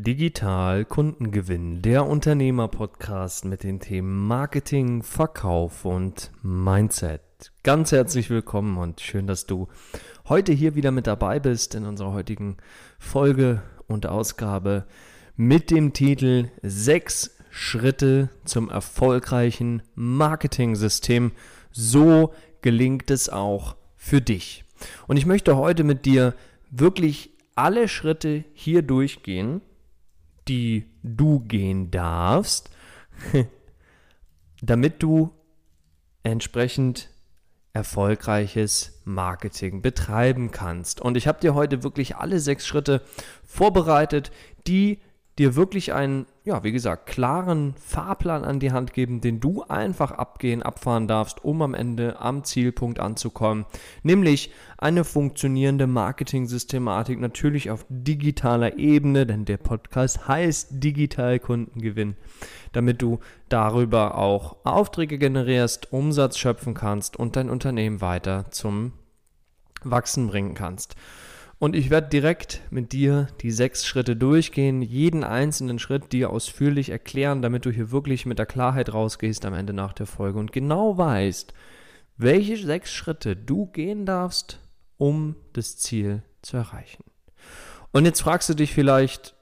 Digital Kundengewinn, der Unternehmer-Podcast mit den Themen Marketing, Verkauf und Mindset. Ganz herzlich willkommen und schön, dass du heute hier wieder mit dabei bist in unserer heutigen Folge und Ausgabe mit dem Titel Sechs Schritte zum erfolgreichen Marketing-System. So gelingt es auch für dich. Und ich möchte heute mit dir wirklich alle Schritte hier durchgehen, die du gehen darfst, damit du entsprechend erfolgreiches Marketing betreiben kannst. Und ich habe dir heute wirklich alle sechs Schritte vorbereitet, die dir wirklich einen, ja, wie gesagt, klaren Fahrplan an die Hand geben, den du einfach abgehen, abfahren darfst, um am Ende am Zielpunkt anzukommen. Nämlich eine funktionierende Marketing-Systematik, natürlich auf digitaler Ebene, denn der Podcast heißt Digital Kundengewinn, damit du darüber auch Aufträge generierst, Umsatz schöpfen kannst und dein Unternehmen weiter zum Wachsen bringen kannst. Und ich werde direkt mit dir die sechs Schritte durchgehen, jeden einzelnen Schritt dir ausführlich erklären, damit du hier wirklich mit der Klarheit rausgehst am Ende nach der Folge und genau weißt, welche sechs Schritte du gehen darfst, um das Ziel zu erreichen. Und jetzt fragst du dich vielleicht,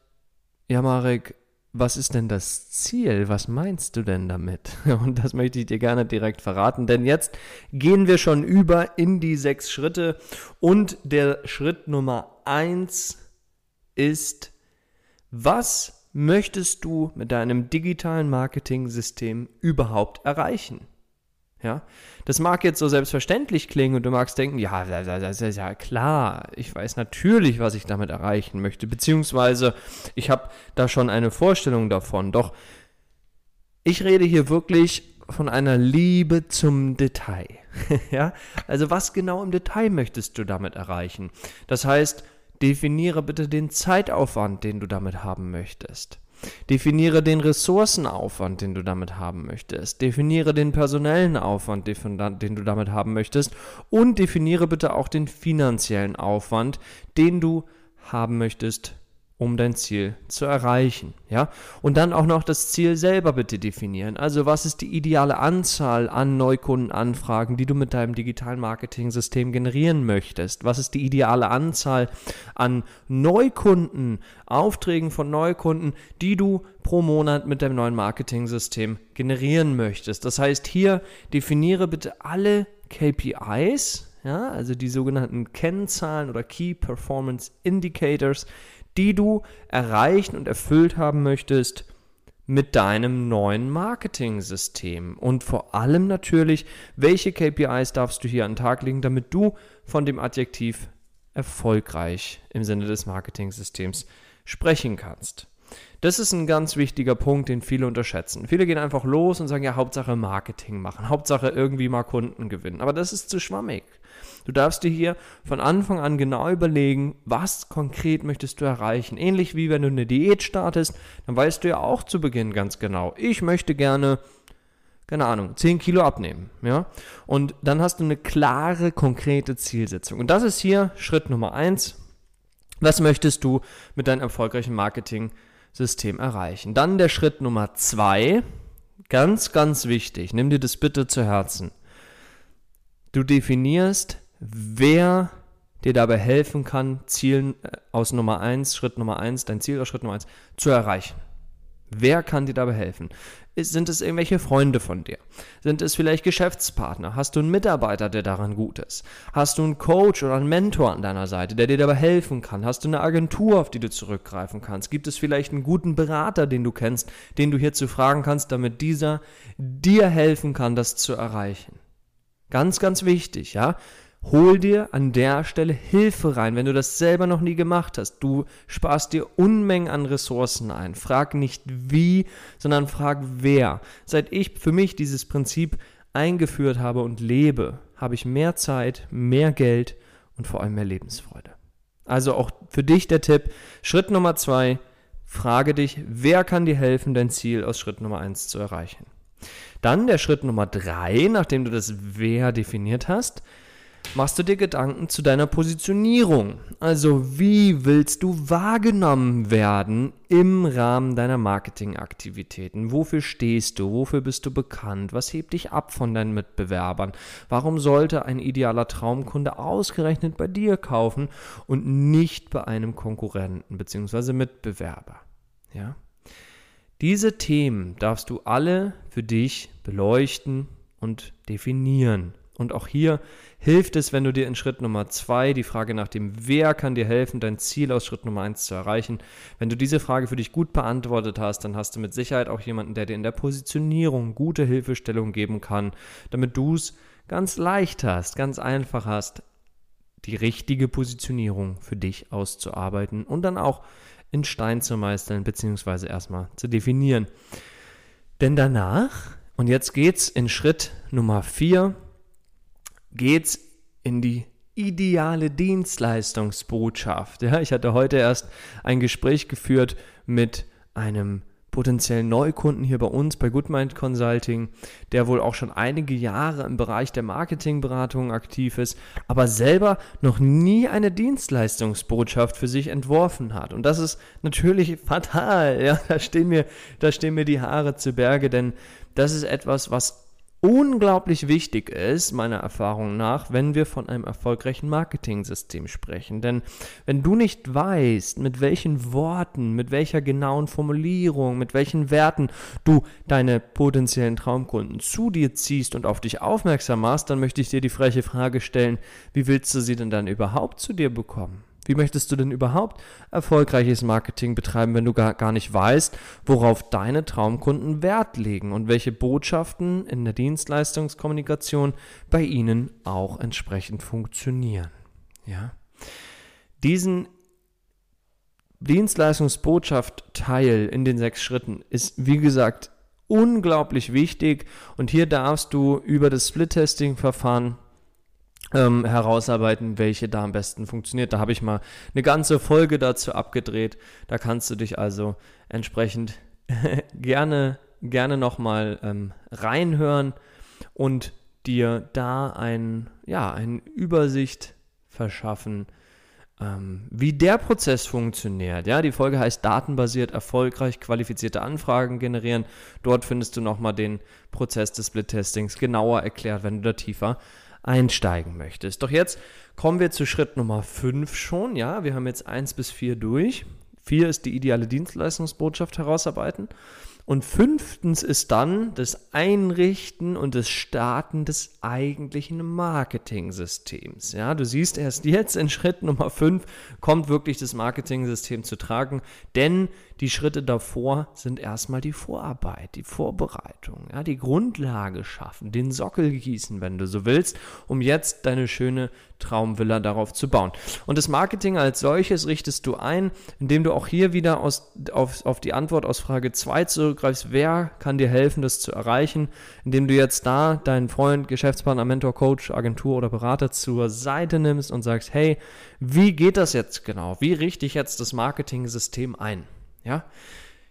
ja Marek, was ist denn das Ziel? Was meinst du denn damit? Und das möchte ich dir gerne direkt verraten, denn jetzt gehen wir schon über in die sechs Schritte und der Schritt Nummer eins ist, was möchtest du mit deinem digitalen Marketing-System überhaupt erreichen? Ja, das mag jetzt so selbstverständlich klingen und du magst denken, ja, das ist ja klar, ich weiß natürlich, was ich damit erreichen möchte, beziehungsweise ich habe da schon eine Vorstellung davon. Doch ich rede hier wirklich von einer Liebe zum Detail. ja, also was genau im Detail möchtest du damit erreichen? Das heißt, definiere bitte den Zeitaufwand, den du damit haben möchtest. Definiere den Ressourcenaufwand, den du damit haben möchtest. Definiere den personellen Aufwand, den du damit haben möchtest. Und definiere bitte auch den finanziellen Aufwand, den du haben möchtest um dein Ziel zu erreichen. Ja? Und dann auch noch das Ziel selber bitte definieren. Also was ist die ideale Anzahl an Neukundenanfragen, die du mit deinem digitalen Marketing-System generieren möchtest? Was ist die ideale Anzahl an Neukunden, Aufträgen von Neukunden, die du pro Monat mit deinem neuen Marketing-System generieren möchtest? Das heißt, hier definiere bitte alle KPIs, ja, also die sogenannten Kennzahlen oder Key Performance Indicators, die du erreichen und erfüllt haben möchtest mit deinem neuen Marketing-System. Und vor allem natürlich, welche KPIs darfst du hier an den Tag legen, damit du von dem Adjektiv erfolgreich im Sinne des Marketing-Systems sprechen kannst. Das ist ein ganz wichtiger Punkt, den viele unterschätzen. Viele gehen einfach los und sagen, ja, Hauptsache Marketing machen, Hauptsache irgendwie mal Kunden gewinnen. Aber das ist zu schwammig. Du darfst dir hier von Anfang an genau überlegen, was konkret möchtest du erreichen. Ähnlich wie wenn du eine Diät startest, dann weißt du ja auch zu Beginn ganz genau, ich möchte gerne keine Ahnung, 10 Kilo abnehmen, ja? Und dann hast du eine klare, konkrete Zielsetzung. Und das ist hier Schritt Nummer eins. Was möchtest du mit deinem erfolgreichen Marketing-System erreichen? Dann der Schritt Nummer zwei. Ganz, ganz wichtig. Nimm dir das bitte zu Herzen. Du definierst, wer dir dabei helfen kann, Zielen äh, aus Nummer 1, Schritt Nummer 1, dein Ziel aus Schritt Nummer 1 zu erreichen. Wer kann dir dabei helfen? Sind es irgendwelche Freunde von dir? Sind es vielleicht Geschäftspartner? Hast du einen Mitarbeiter, der daran gut ist? Hast du einen Coach oder einen Mentor an deiner Seite, der dir dabei helfen kann? Hast du eine Agentur, auf die du zurückgreifen kannst? Gibt es vielleicht einen guten Berater, den du kennst, den du hierzu fragen kannst, damit dieser dir helfen kann, das zu erreichen? Ganz, ganz wichtig, ja. Hol dir an der Stelle Hilfe rein, wenn du das selber noch nie gemacht hast. Du sparst dir Unmengen an Ressourcen ein. Frag nicht wie, sondern frag wer. Seit ich für mich dieses Prinzip eingeführt habe und lebe, habe ich mehr Zeit, mehr Geld und vor allem mehr Lebensfreude. Also auch für dich der Tipp, Schritt Nummer zwei, frage dich, wer kann dir helfen, dein Ziel aus Schritt Nummer eins zu erreichen. Dann der Schritt Nummer drei, nachdem du das Wer definiert hast, machst du dir Gedanken zu deiner Positionierung. Also wie willst du wahrgenommen werden im Rahmen deiner Marketingaktivitäten? Wofür stehst du? Wofür bist du bekannt? Was hebt dich ab von deinen Mitbewerbern? Warum sollte ein idealer Traumkunde ausgerechnet bei dir kaufen und nicht bei einem Konkurrenten bzw. Mitbewerber? Ja? Diese Themen darfst du alle für dich beleuchten und definieren. Und auch hier hilft es, wenn du dir in Schritt Nummer zwei die Frage nach dem Wer kann dir helfen, dein Ziel aus Schritt Nummer eins zu erreichen. Wenn du diese Frage für dich gut beantwortet hast, dann hast du mit Sicherheit auch jemanden, der dir in der Positionierung gute Hilfestellung geben kann, damit du es ganz leicht hast, ganz einfach hast, die richtige Positionierung für dich auszuarbeiten und dann auch in Stein zu meistern, beziehungsweise erstmal zu definieren. Denn danach, und jetzt geht's in Schritt Nummer vier, geht's in die ideale Dienstleistungsbotschaft. Ja, ich hatte heute erst ein Gespräch geführt mit einem potenziellen Neukunden hier bei uns bei Goodmind Consulting, der wohl auch schon einige Jahre im Bereich der Marketingberatung aktiv ist, aber selber noch nie eine Dienstleistungsbotschaft für sich entworfen hat. Und das ist natürlich fatal. Ja, da stehen mir, da stehen mir die Haare zu Berge, denn das ist etwas, was unglaublich wichtig ist, meiner Erfahrung nach, wenn wir von einem erfolgreichen Marketing-System sprechen. Denn wenn du nicht weißt, mit welchen Worten, mit welcher genauen Formulierung, mit welchen Werten du deine potenziellen Traumkunden zu dir ziehst und auf dich aufmerksam machst, dann möchte ich dir die freche Frage stellen, wie willst du sie denn dann überhaupt zu dir bekommen? Wie möchtest du denn überhaupt erfolgreiches Marketing betreiben, wenn du gar, gar nicht weißt, worauf deine Traumkunden Wert legen und welche Botschaften in der Dienstleistungskommunikation bei ihnen auch entsprechend funktionieren? Ja? Diesen Dienstleistungsbotschaft-Teil in den sechs Schritten ist, wie gesagt, unglaublich wichtig und hier darfst du über das Split-Testing-Verfahren ähm, herausarbeiten, welche da am besten funktioniert. Da habe ich mal eine ganze Folge dazu abgedreht. Da kannst du dich also entsprechend gerne, gerne nochmal ähm, reinhören und dir da ein, ja, eine Übersicht verschaffen, ähm, wie der Prozess funktioniert. Ja, die Folge heißt datenbasiert erfolgreich qualifizierte Anfragen generieren. Dort findest du nochmal den Prozess des Split-Testings genauer erklärt, wenn du da tiefer einsteigen möchtest. Doch jetzt kommen wir zu Schritt Nummer 5 schon. Ja, wir haben jetzt 1 bis 4 durch. 4 ist die ideale Dienstleistungsbotschaft herausarbeiten. Und fünftens ist dann das Einrichten und das Starten des eigentlichen Marketing-Systems. Ja, du siehst erst jetzt in Schritt Nummer 5 kommt wirklich das Marketing-System zu tragen, denn die Schritte davor sind erstmal die Vorarbeit, die Vorbereitung, ja, die Grundlage schaffen, den Sockel gießen, wenn du so willst, um jetzt deine schöne Traumvilla darauf zu bauen. Und das Marketing als solches richtest du ein, indem du auch hier wieder aus, auf, auf die Antwort aus Frage 2 zurückgreifst, wer kann dir helfen, das zu erreichen, indem du jetzt da deinen Freund, Geschäftspartner, Mentor, Coach, Agentur oder Berater zur Seite nimmst und sagst, hey, wie geht das jetzt genau? Wie richte ich jetzt das Marketing-System ein? Ja?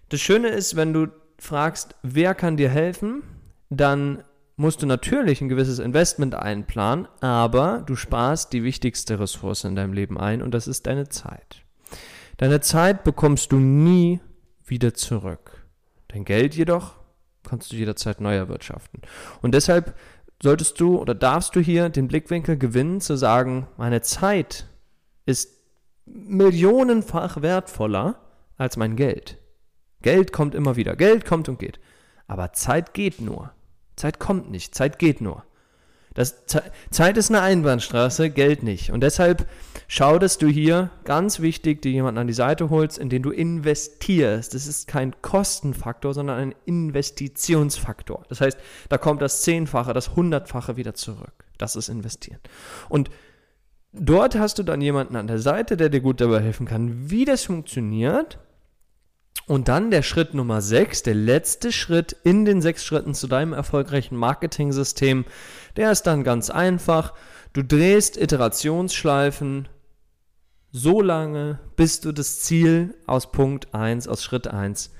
Das Schöne ist, wenn du fragst, wer kann dir helfen, dann musst du natürlich ein gewisses Investment einplanen, aber du sparst die wichtigste Ressource in deinem Leben ein und das ist deine Zeit. Deine Zeit bekommst du nie wieder zurück. Dein Geld jedoch kannst du jederzeit neu erwirtschaften. Und deshalb solltest du oder darfst du hier den Blickwinkel gewinnen, zu sagen, meine Zeit ist millionenfach wertvoller als mein Geld. Geld kommt immer wieder. Geld kommt und geht. Aber Zeit geht nur. Zeit kommt nicht. Zeit geht nur. Das, Zeit ist eine Einbahnstraße, Geld nicht. Und deshalb schau, dass du hier ganz wichtig dir jemanden an die Seite holst, in den du investierst. Das ist kein Kostenfaktor, sondern ein Investitionsfaktor. Das heißt, da kommt das Zehnfache, das Hundertfache wieder zurück. Das ist investieren. Und dort hast du dann jemanden an der Seite, der dir gut dabei helfen kann, wie das funktioniert und dann der Schritt Nummer 6, der letzte Schritt in den sechs Schritten zu deinem erfolgreichen Marketing-System, der ist dann ganz einfach. Du drehst Iterationsschleifen so lange, bis du das Ziel aus Punkt 1, aus Schritt 1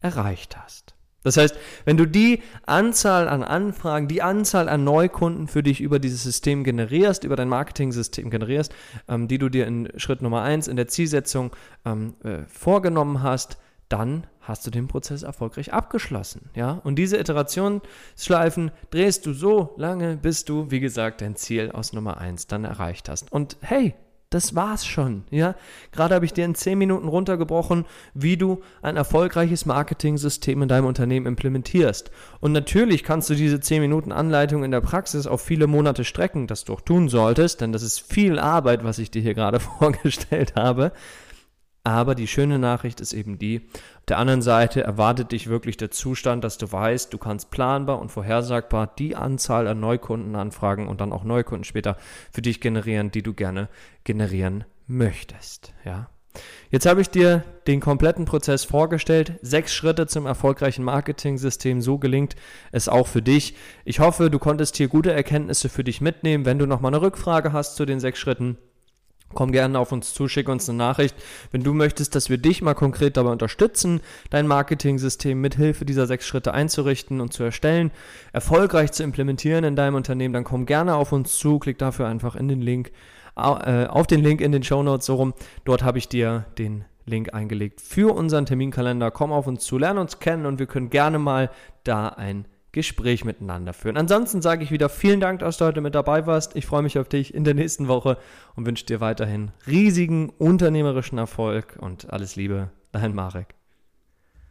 erreicht hast. Das heißt, wenn du die Anzahl an Anfragen, die Anzahl an Neukunden für dich über dieses System generierst, über dein Marketing-System generierst, ähm, die du dir in Schritt Nummer 1 in der Zielsetzung ähm, äh, vorgenommen hast, dann hast du den Prozess erfolgreich abgeschlossen. Ja? Und diese Iterationsschleifen drehst du so lange, bis du, wie gesagt, dein Ziel aus Nummer 1 dann erreicht hast. Und hey, das war's schon, ja. Gerade habe ich dir in 10 Minuten runtergebrochen, wie du ein erfolgreiches Marketing-System in deinem Unternehmen implementierst. Und natürlich kannst du diese 10 Minuten Anleitung in der Praxis auf viele Monate strecken, das du auch tun solltest, denn das ist viel Arbeit, was ich dir hier gerade vorgestellt habe. Aber die schöne Nachricht ist eben die, auf der anderen Seite erwartet dich wirklich der Zustand, dass du weißt, du kannst planbar und vorhersagbar die Anzahl an Neukundenanfragen und dann auch Neukunden später für dich generieren, die du gerne generieren möchtest. Ja. Jetzt habe ich dir den kompletten Prozess vorgestellt. Sechs Schritte zum erfolgreichen Marketing-System. So gelingt es auch für dich. Ich hoffe, du konntest hier gute Erkenntnisse für dich mitnehmen. Wenn du nochmal eine Rückfrage hast zu den sechs Schritten, Komm gerne auf uns zu, schick uns eine Nachricht. Wenn du möchtest, dass wir dich mal konkret dabei unterstützen, dein Marketing-System mit Hilfe dieser sechs Schritte einzurichten und zu erstellen, erfolgreich zu implementieren in deinem Unternehmen, dann komm gerne auf uns zu, klick dafür einfach in den Link, äh, auf den Link in den Show Notes so rum. Dort habe ich dir den Link eingelegt für unseren Terminkalender. Komm auf uns zu, lerne uns kennen und wir können gerne mal da ein Gespräch miteinander führen. Ansonsten sage ich wieder vielen Dank, dass du heute mit dabei warst. Ich freue mich auf dich in der nächsten Woche und wünsche dir weiterhin riesigen unternehmerischen Erfolg und alles Liebe. Dein Marek.